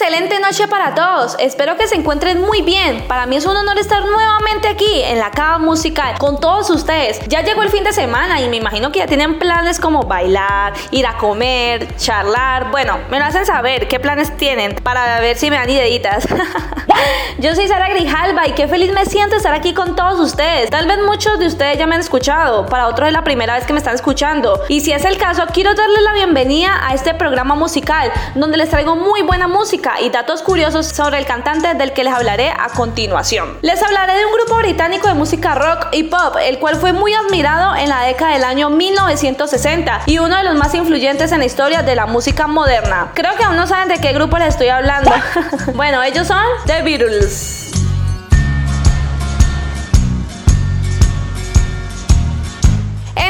excelente noche para todos. Espero que se encuentren muy bien. Para mí es un honor estar nuevamente aquí en la cava musical con todos ustedes. Ya llegó el fin de semana y me imagino que ya tienen planes como bailar, ir a comer, charlar. Bueno, me lo hacen saber qué planes tienen para ver si me dan ideitas. Yo soy Sara Grijalva y qué feliz me siento estar aquí con todos ustedes. Tal vez muchos de ustedes ya me han escuchado, para otros es la primera vez que me están escuchando. Y si es el caso, quiero darles la bienvenida a este programa musical donde les traigo muy buena música y datos curiosos sobre el cantante del que les hablaré a continuación. Les hablaré de un grupo británico de música rock y pop, el cual fue muy admirado en la década del año 1960 y uno de los más influyentes en la historia de la música moderna. Creo que aún no saben de qué grupo les estoy hablando. bueno, ellos son The Beatles.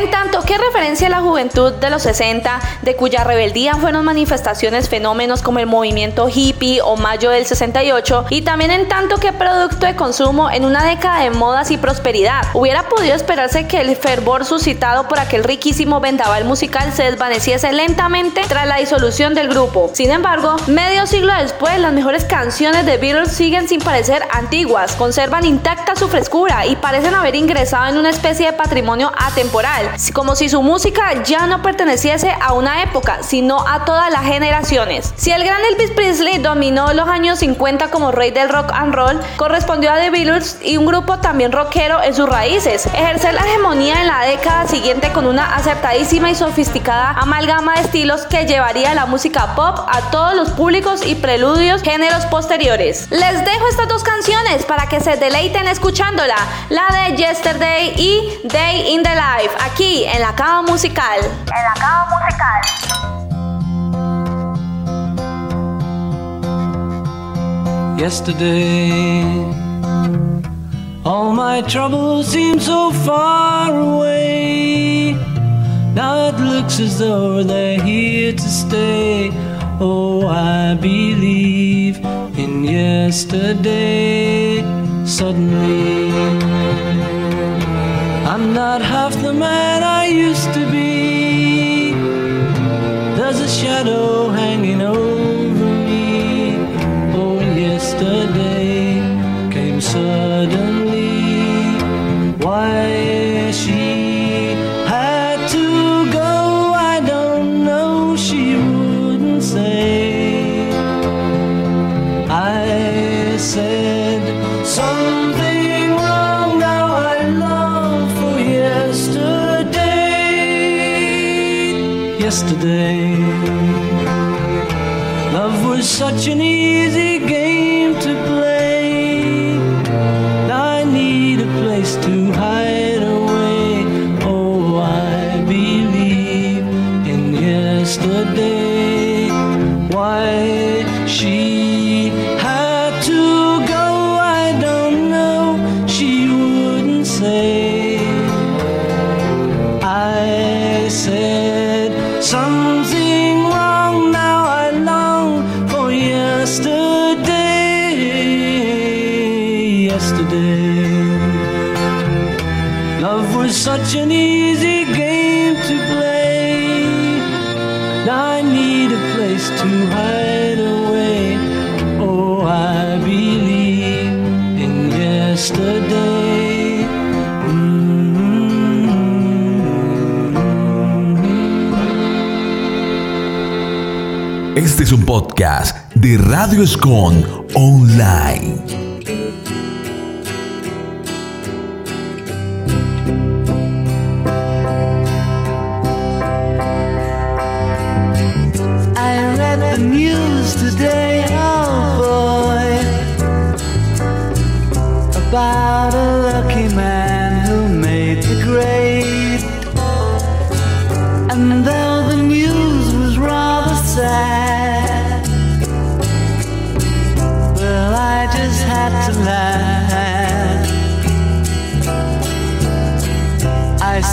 En tanto que referencia a la juventud de los 60, de cuya rebeldía fueron manifestaciones fenómenos como el movimiento hippie o mayo del 68, y también en tanto que producto de consumo en una década de modas y prosperidad, hubiera podido esperarse que el fervor suscitado por aquel riquísimo vendaval musical se desvaneciese lentamente tras la disolución del grupo. Sin embargo, medio siglo después, las mejores canciones de Beatles siguen sin parecer antiguas, conservan intacta su frescura y parecen haber ingresado en una especie de patrimonio atemporal como si su música ya no perteneciese a una época, sino a todas las generaciones. Si el gran Elvis Presley dominó los años 50 como rey del rock and roll, correspondió a The Beatles y un grupo también rockero en sus raíces. Ejercer la hegemonía en la década siguiente con una acertadísima y sofisticada amalgama de estilos que llevaría la música pop a todos los públicos y preludios géneros posteriores. Les dejo estas dos canciones para que se deleiten escuchándola, la de Yesterday y Day in the Life aquí en la cava musical. En la cava musical. Yesterday, all my troubles seem so far away. Now it looks as though they're here to stay. Oh, I believe in yesterday. Suddenly. I'm not half the man I used to be. There's a shadow such an Este es un podcast de Radio Escon Online. I read the news today, oh boy, about a lucky man who made the grade. And though the news was rather sad,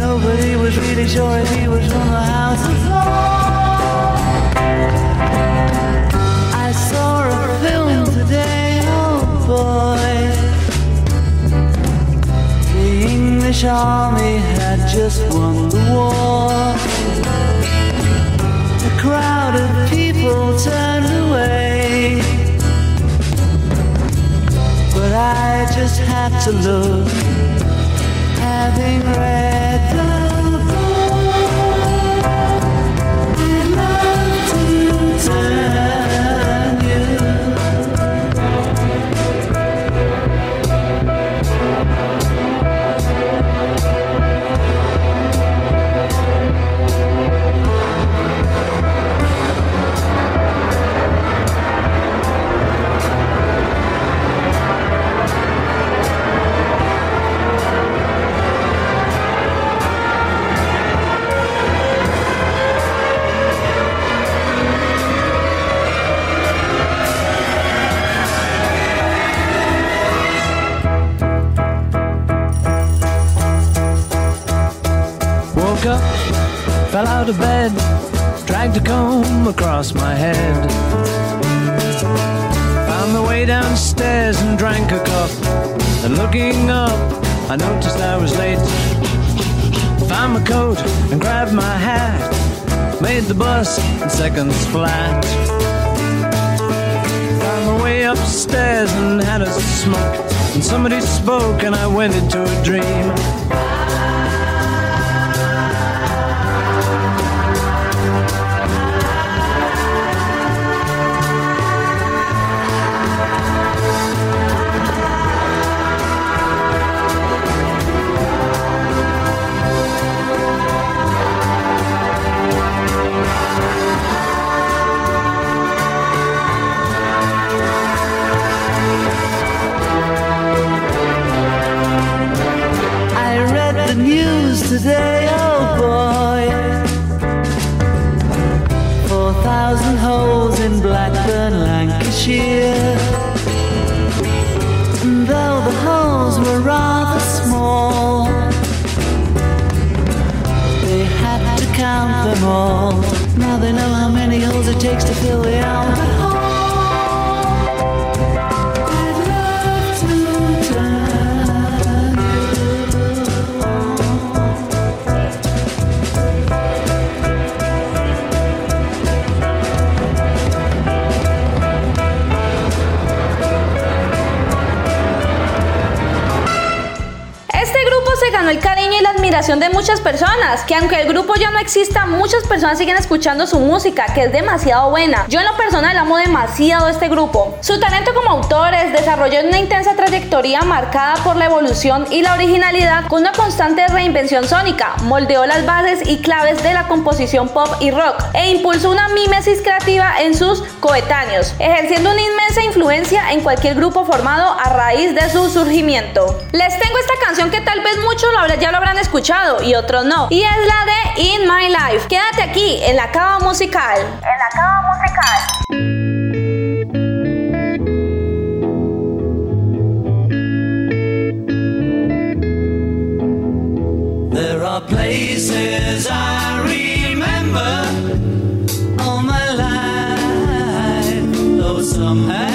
Nobody was really sure if he was from the house of. I saw a film today, oh boy. The English army had just won the war. A crowd of people turned away. But I just had to look, having read upstairs and had a smoke. And somebody spoke and I went into a dream. Tuesday. De muchas personas, que aunque el grupo ya no exista, muchas personas siguen escuchando su música, que es demasiado buena. Yo en lo personal amo demasiado este grupo. Su talento como autores desarrolló una intensa trayectoria marcada por la evolución y la originalidad con una constante reinvención sónica, moldeó las bases y claves de la composición pop y rock e impulsó una mímesis creativa en sus coetáneos, ejerciendo una inmensa influencia en cualquier grupo formado a raíz de su surgimiento. Les tengo esta canción que tal vez muchos ya lo habrán escuchado y otros no, y es la de In My Life. Quédate aquí en la cava musical. En la cava musical. somehow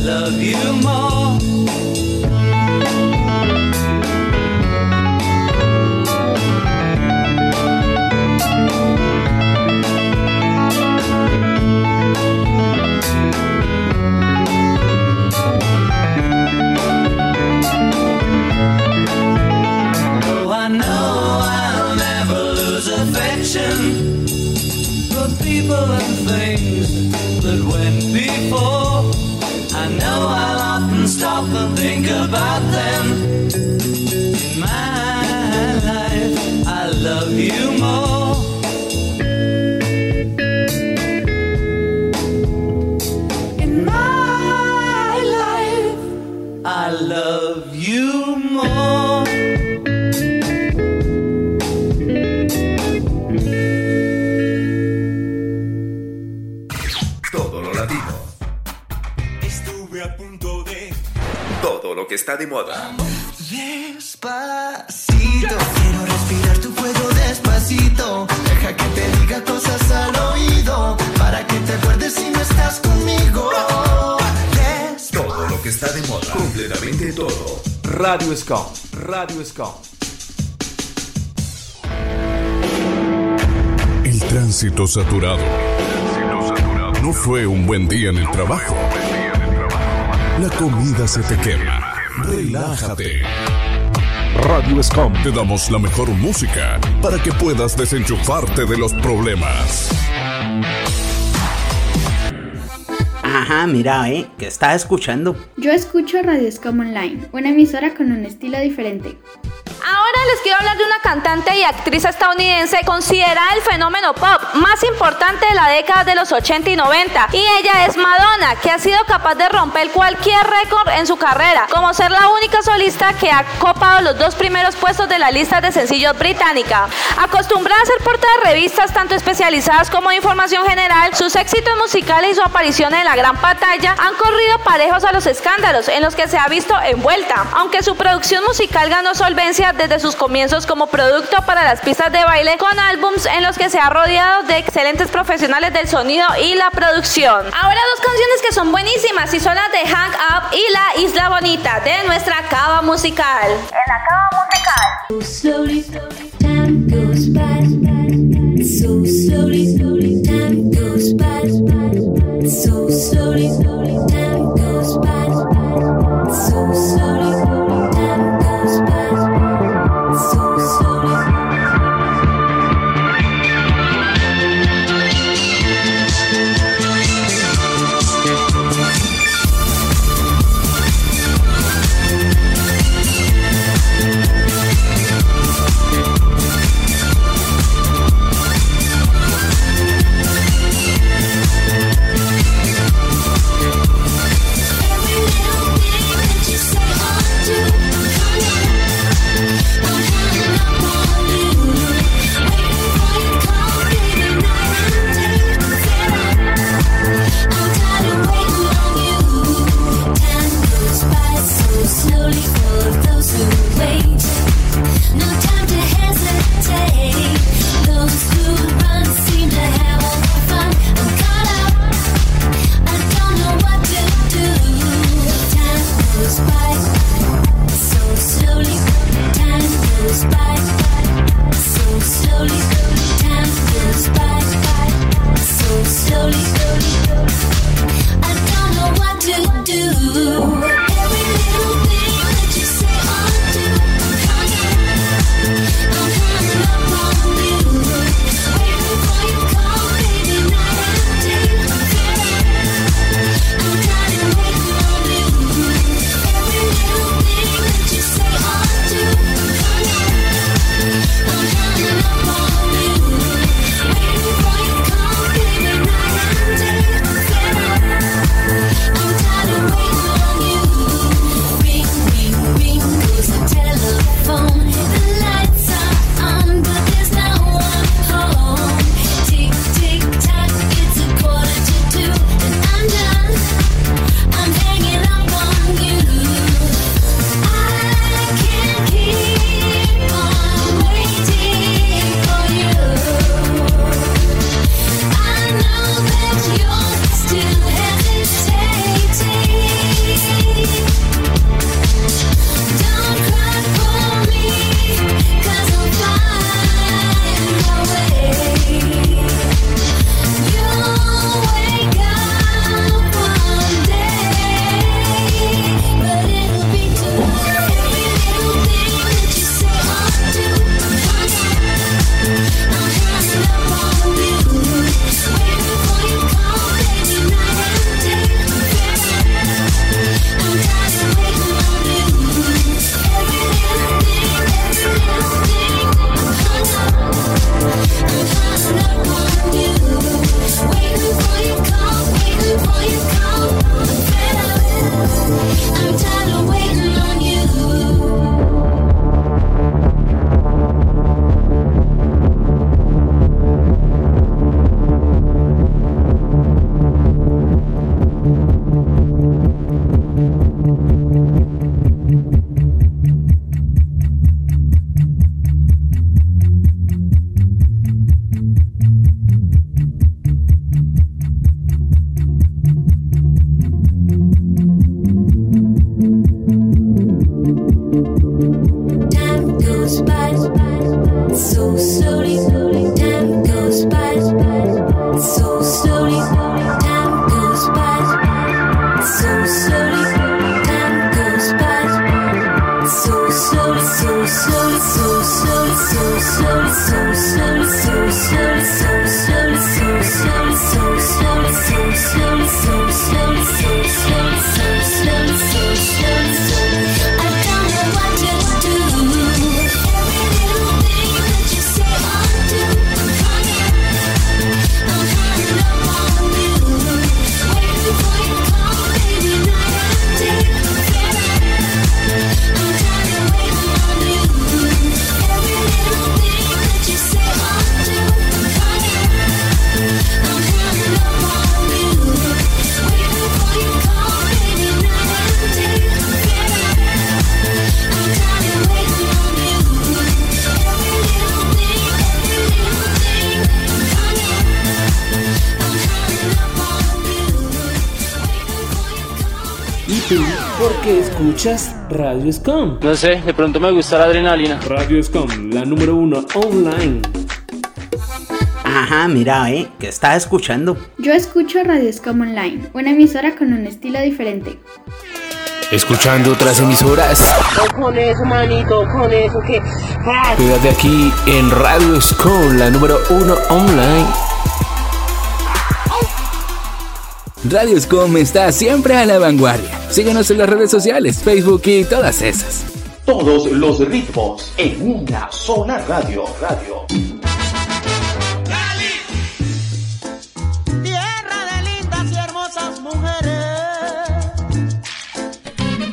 love you more. Está de moda. Despacito, quiero respirar tu fuego despacito. Deja que te diga cosas al oído, para que te acuerdes si no estás conmigo. Despacito. Todo lo que está de moda. Completamente todo. Radio Scom, Radio Scom. El tránsito saturado. No fue un buen día en el trabajo. La comida se te quema. Relájate. Radio Scom. Te damos la mejor música para que puedas desenchufarte de los problemas. Ajá, mira, eh, que estás escuchando. Yo escucho Radio Scam Online, una emisora con un estilo diferente. Ahora les quiero hablar de una cantante y actriz estadounidense considerada el fenómeno pop más importante de la década de los 80 y 90. Y ella es Madonna, que ha sido capaz de romper cualquier récord en su carrera, como ser la única solista que ha copado los dos primeros puestos de la lista de sencillos británica. Acostumbrada a ser portada de revistas tanto especializadas como de información general, sus éxitos musicales y su aparición en la gran pantalla han corrido parejos a los escándalos en los que se ha visto envuelta. Aunque su producción musical ganó solvencia desde sus comienzos como producto para las pistas de baile con álbums en los que se ha rodeado de excelentes profesionales del sonido y la producción. Ahora dos canciones que son buenísimas y son las de Hang Up y La Isla Bonita de nuestra cava musical. En la cava musical. slowly, time goes by. So slowly, time goes by. So slowly, escuchas Radio Scum? No sé, de pronto me gusta la adrenalina. Radio Scum, la número uno online. Ajá, mira, eh, que estás escuchando. Yo escucho Radio Scum Online, una emisora con un estilo diferente. Escuchando otras emisoras. con eso, manito, con eso que. Ah, Quédate aquí en Radio Scum, la número uno online. Radio Scum está siempre a la vanguardia. Síguenos en las redes sociales, Facebook y todas esas. Todos los ritmos en una sola radio. Radio. Tierra de lindas y hermosas mujeres.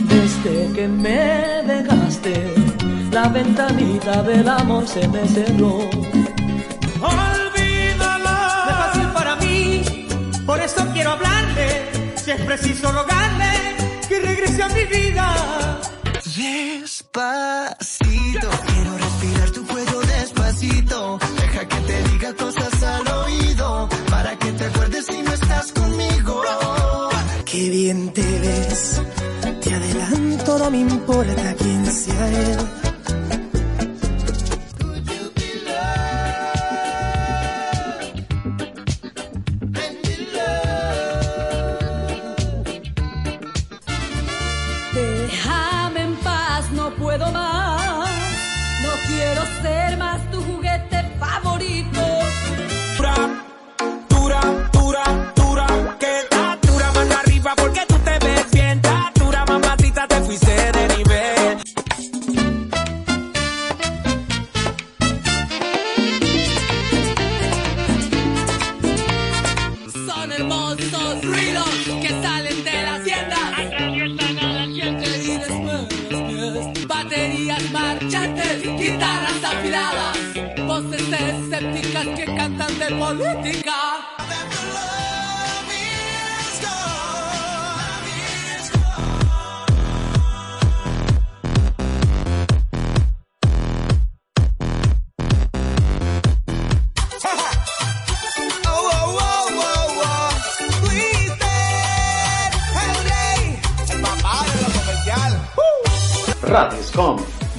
Desde que me dejaste, la ventanita del amor se me cerró. Olvídala. No es fácil para mí, por eso quiero hablarle. Si es preciso rogarle que regrese a mi vida. Despacito, quiero respirar tu cuello despacito. Deja que te diga cosas al oído, para que te acuerdes si no estás conmigo. Qué bien te ves, te adelanto, no me importa quién sea él.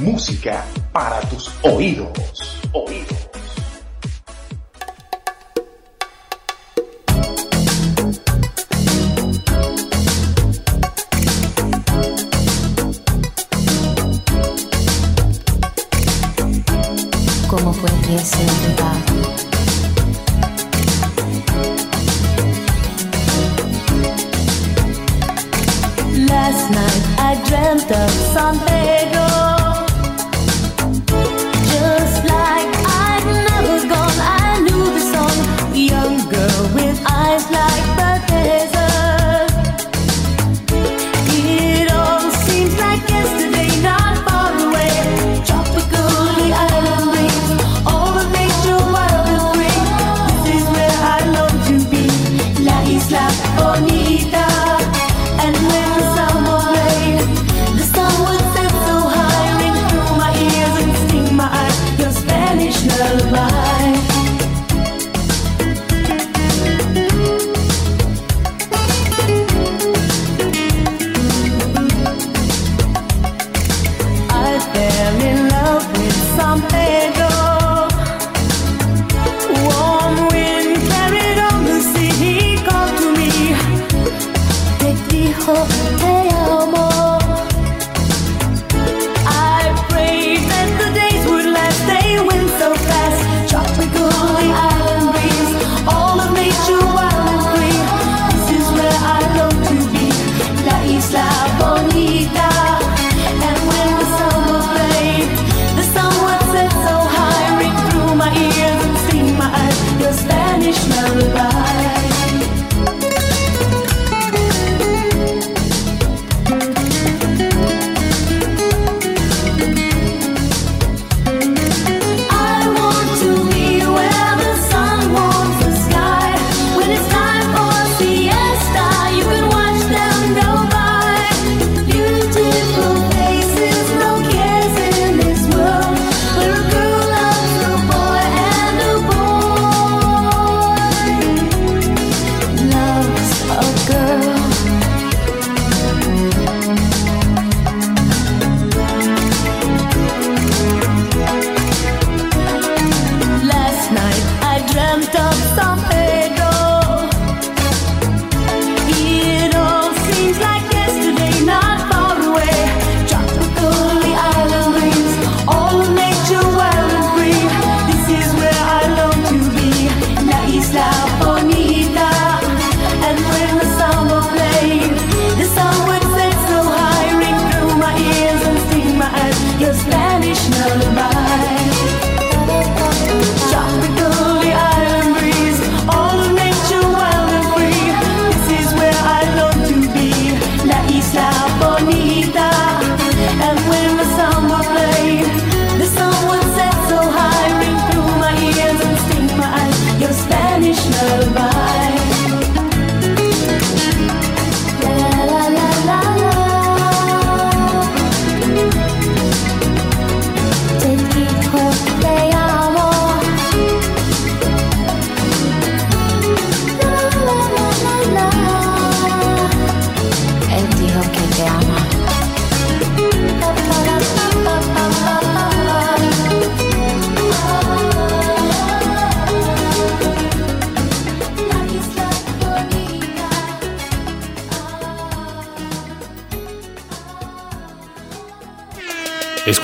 Música para tus oídos. Oídos. ¿Cómo fue que se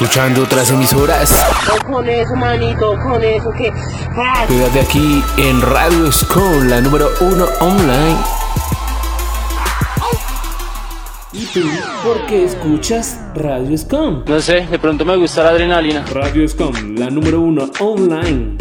escuchando otras emisoras. Con eso, manito, con eso que. Ah, Quédate aquí en Radio Scon, la número uno online. ¿Y tú por qué escuchas Radio Scom? No sé, de pronto me gusta la adrenalina. Radio Scom, la número uno online.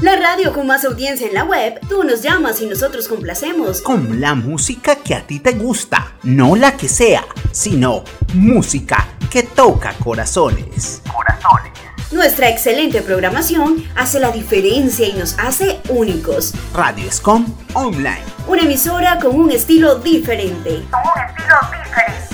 La radio con más audiencia en la web, tú nos llamas y nosotros complacemos. Con la música que a ti te gusta, no la que sea, sino música que toca corazones. Corazones. Nuestra excelente programación hace la diferencia y nos hace únicos. Radio Scom Online. Una emisora con un estilo diferente. Con un estilo diferente.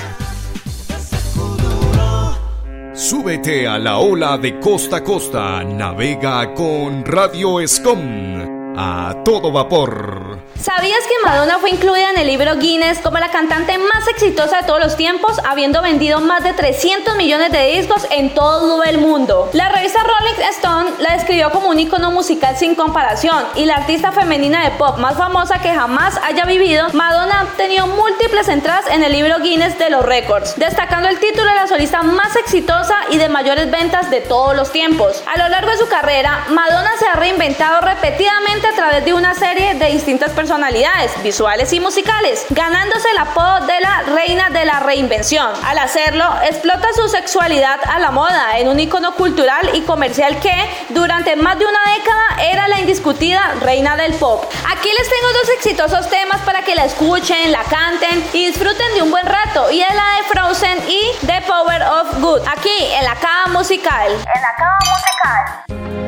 Súbete a la ola de costa a costa. Navega con Radio Escom. A todo vapor. ¿Sabías que Madonna fue incluida en el libro Guinness como la cantante más exitosa de todos los tiempos, habiendo vendido más de 300 millones de discos en todo el mundo? La revista Rolling Stone la describió como un icono musical sin comparación y la artista femenina de pop más famosa que jamás haya vivido, Madonna ha obtenido múltiples entradas en el libro Guinness de los récords, destacando el título de la solista más exitosa y de mayores ventas de todos los tiempos. A lo largo de su carrera, Madonna se ha reinventado repetidamente a través de una serie de distintas personalidades visuales y musicales, ganándose el apodo de la reina de la reinvención. Al hacerlo, explota su sexualidad a la moda en un icono cultural y comercial que durante más de una década era la indiscutida reina del pop. Aquí les tengo dos exitosos temas para que la escuchen, la canten y disfruten de un buen rato y es la de Frozen y The Power of Good, aquí en la cava musical. En la cava musical.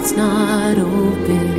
heart's not open.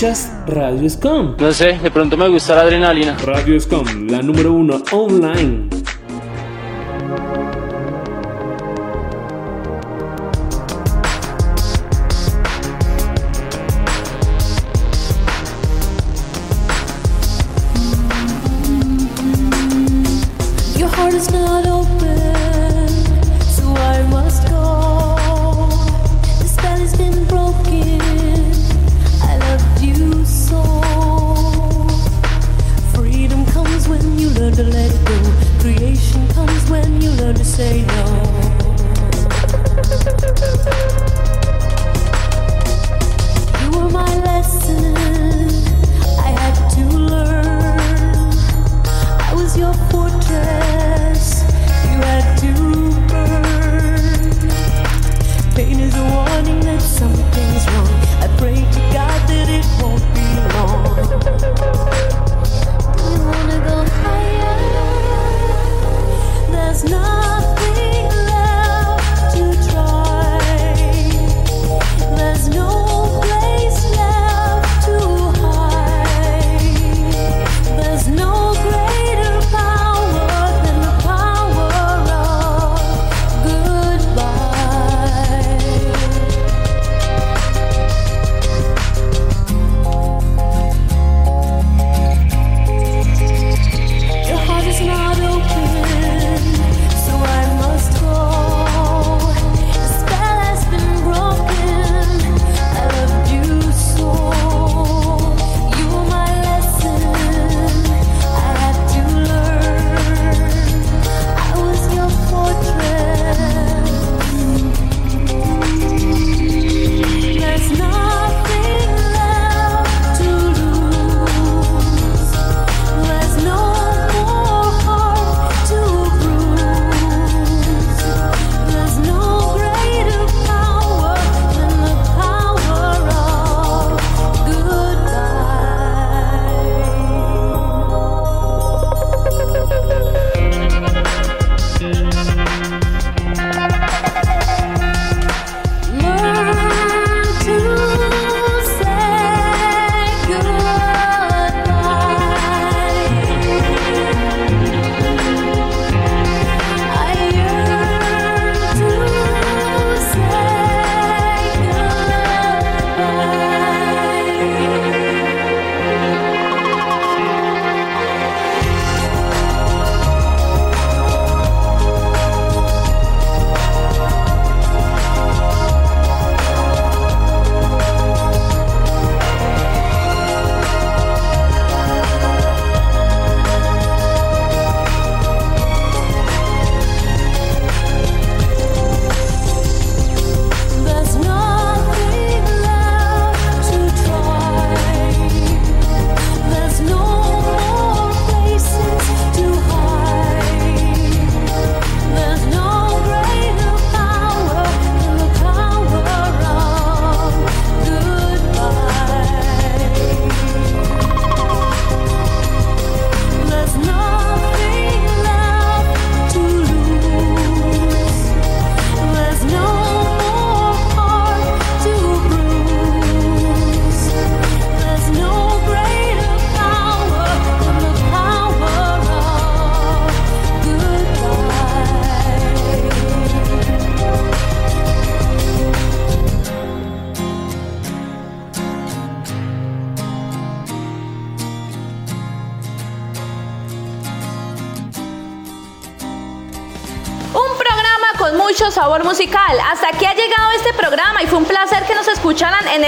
Radio Scom? No sé, de pronto me gusta la adrenalina. Radio Scom, la número uno online.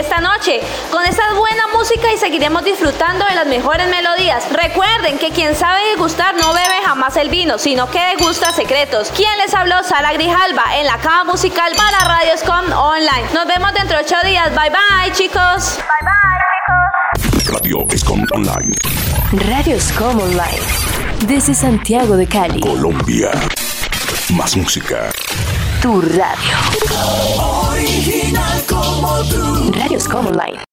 Esta noche con esta buena música y seguiremos disfrutando de las mejores melodías. Recuerden que quien sabe degustar no bebe jamás el vino, sino que degusta secretos. ¿Quién les habló? Sara Grijalva en la cava musical para Radio Scom Online. Nos vemos dentro de ocho días. Bye bye, chicos. Bye bye, chicos. Radio Escom Online. Radio Scom Online. Desde Santiago de Cali. Colombia. Más música. Tu radio. Original como tú. Radio Scom Online.